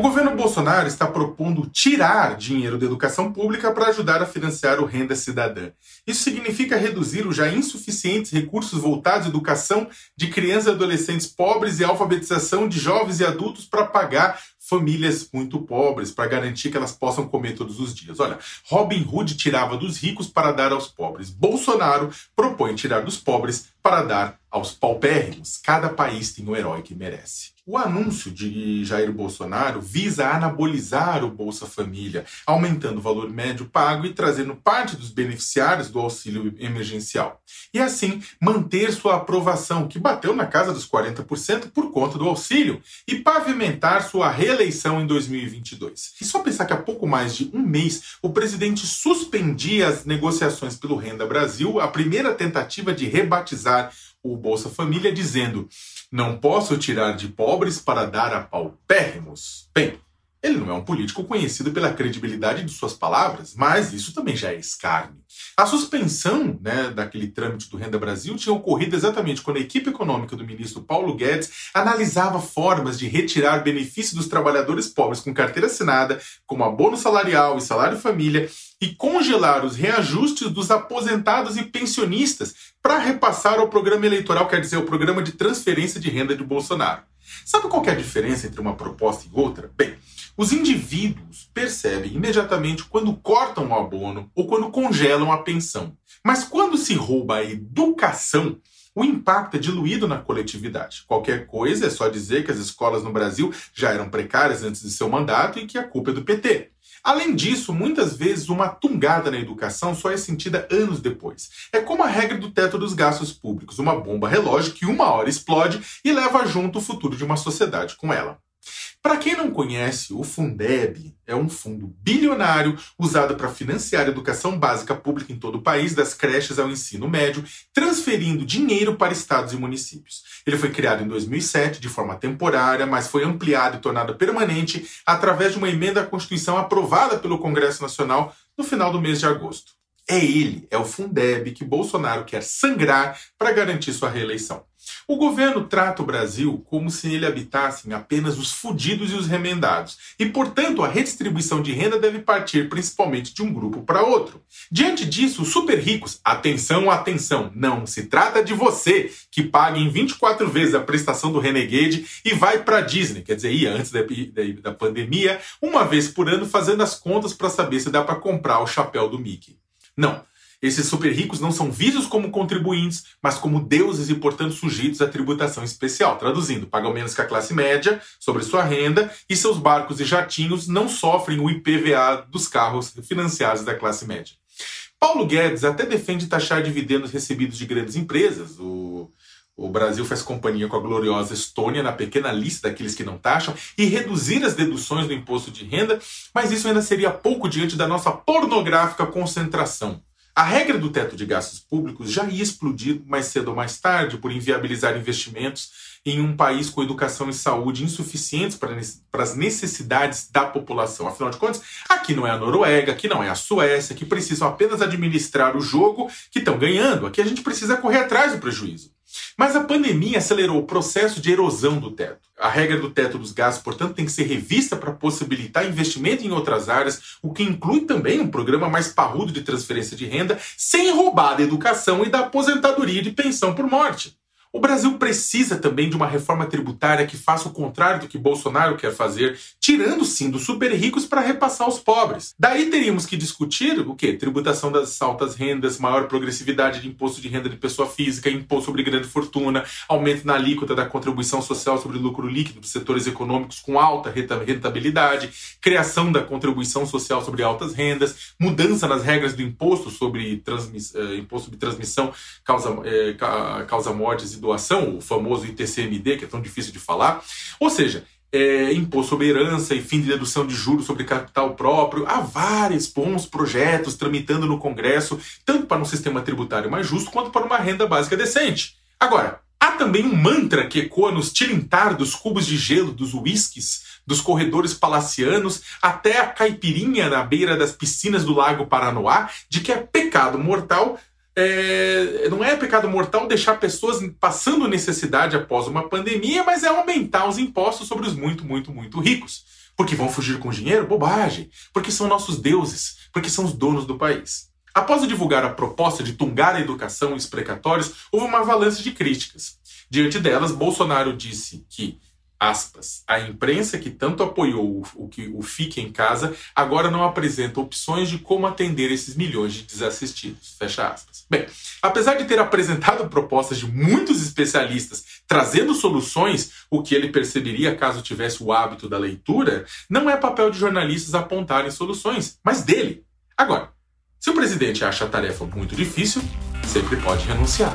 O governo Bolsonaro está propondo tirar dinheiro da educação pública para ajudar a financiar o Renda Cidadã. Isso significa reduzir os já insuficientes recursos voltados à educação de crianças e adolescentes pobres e alfabetização de jovens e adultos para pagar famílias muito pobres, para garantir que elas possam comer todos os dias. Olha, Robin Hood tirava dos ricos para dar aos pobres. Bolsonaro propõe tirar dos pobres para dar aos paupérrimos. Cada país tem o herói que merece. O anúncio de Jair Bolsonaro visa anabolizar o Bolsa Família, aumentando o valor médio pago e trazendo parte dos beneficiários do auxílio emergencial. E assim manter sua aprovação, que bateu na casa dos 40% por conta do auxílio, e pavimentar sua reeleição em 2022. E só pensar que há pouco mais de um mês o presidente suspendia as negociações pelo Renda Brasil, a primeira tentativa de rebatizar o Bolsa Família, dizendo não posso tirar de pobres para dar a paupérrimos. Bem, ele não é um político conhecido pela credibilidade de suas palavras, mas isso também já é escárnio. A suspensão né, daquele trâmite do Renda Brasil tinha ocorrido exatamente quando a equipe econômica do ministro Paulo Guedes analisava formas de retirar benefícios dos trabalhadores pobres com carteira assinada, como abono salarial e salário família, e congelar os reajustes dos aposentados e pensionistas para repassar ao programa eleitoral, quer dizer, o programa de transferência de renda de Bolsonaro. Sabe qual é a diferença entre uma proposta e outra? Bem, os indivíduos percebem imediatamente quando cortam o abono ou quando congelam a pensão. Mas quando se rouba a educação, o impacto é diluído na coletividade. Qualquer coisa é só dizer que as escolas no Brasil já eram precárias antes de seu mandato e que a culpa é do PT. Além disso, muitas vezes uma tungada na educação só é sentida anos depois. É como a regra do teto dos gastos públicos, uma bomba relógio que uma hora explode e leva junto o futuro de uma sociedade com ela. Para quem não conhece, o Fundeb é um fundo bilionário usado para financiar a educação básica pública em todo o país, das creches ao ensino médio, transferindo dinheiro para estados e municípios. Ele foi criado em 2007 de forma temporária, mas foi ampliado e tornado permanente através de uma emenda à Constituição aprovada pelo Congresso Nacional no final do mês de agosto. É ele, é o Fundeb, que Bolsonaro quer sangrar para garantir sua reeleição. O governo trata o Brasil como se ele habitassem apenas os fudidos e os remendados, e, portanto, a redistribuição de renda deve partir principalmente de um grupo para outro. Diante disso, os super ricos, atenção, atenção, não se trata de você que paga em 24 vezes a prestação do Renegade e vai para Disney, quer dizer, ia antes da, da, da pandemia, uma vez por ano fazendo as contas para saber se dá para comprar o chapéu do Mickey. Não. Esses super ricos não são vistos como contribuintes, mas como deuses e, portanto, sujeitos à tributação especial. Traduzindo, pagam menos que a classe média sobre sua renda e seus barcos e jatinhos não sofrem o IPVA dos carros financiados da classe média. Paulo Guedes até defende taxar dividendos recebidos de grandes empresas. O, o Brasil faz companhia com a gloriosa Estônia na pequena lista daqueles que não taxam e reduzir as deduções do imposto de renda, mas isso ainda seria pouco diante da nossa pornográfica concentração. A regra do teto de gastos públicos já ia explodir mais cedo ou mais tarde por inviabilizar investimentos em um país com educação e saúde insuficientes para, as necessidades da população. Afinal de contas, aqui não é a Noruega, aqui não é a Suécia, que precisam apenas administrar o jogo que estão ganhando. Aqui a gente precisa correr atrás do prejuízo. Mas a pandemia acelerou o processo de erosão do teto. A regra do teto dos gastos, portanto, tem que ser revista para possibilitar investimento em outras áreas, o que inclui também um programa mais parrudo de transferência de renda, sem roubar da educação e da aposentadoria de pensão por morte. O Brasil precisa também de uma reforma tributária que faça o contrário do que Bolsonaro quer fazer, tirando sim dos super ricos para repassar aos pobres. Daí teríamos que discutir o quê? Tributação das altas rendas, maior progressividade de imposto de renda de pessoa física, imposto sobre grande fortuna, aumento na alíquota da contribuição social sobre lucro líquido dos setores econômicos com alta rentabilidade, criação da contribuição social sobre altas rendas, mudança nas regras do imposto sobre transmiss, eh, imposto sobre transmissão causa, eh, causa mortes doação, o famoso ITCMD, que é tão difícil de falar. Ou seja, é, imposto sobre herança e fim de dedução de juros sobre capital próprio. Há vários bons projetos tramitando no Congresso, tanto para um sistema tributário mais justo quanto para uma renda básica decente. Agora, há também um mantra que ecoa nos tilintar dos cubos de gelo, dos uísques, dos corredores palacianos, até a caipirinha na beira das piscinas do Lago Paranoá, de que é pecado mortal é, não é pecado mortal deixar pessoas passando necessidade após uma pandemia, mas é aumentar os impostos sobre os muito, muito, muito ricos. Porque vão fugir com dinheiro? Bobagem. Porque são nossos deuses. Porque são os donos do país. Após divulgar a proposta de tungar a educação e os precatórios, houve uma avalanche de críticas. Diante delas, Bolsonaro disse que aspas, a imprensa que tanto apoiou o, que o Fique em Casa agora não apresenta opções de como atender esses milhões de desassistidos, fecha aspas. Bem, apesar de ter apresentado propostas de muitos especialistas trazendo soluções, o que ele perceberia caso tivesse o hábito da leitura, não é papel de jornalistas apontarem soluções, mas dele. Agora, se o presidente acha a tarefa muito difícil, sempre pode renunciar.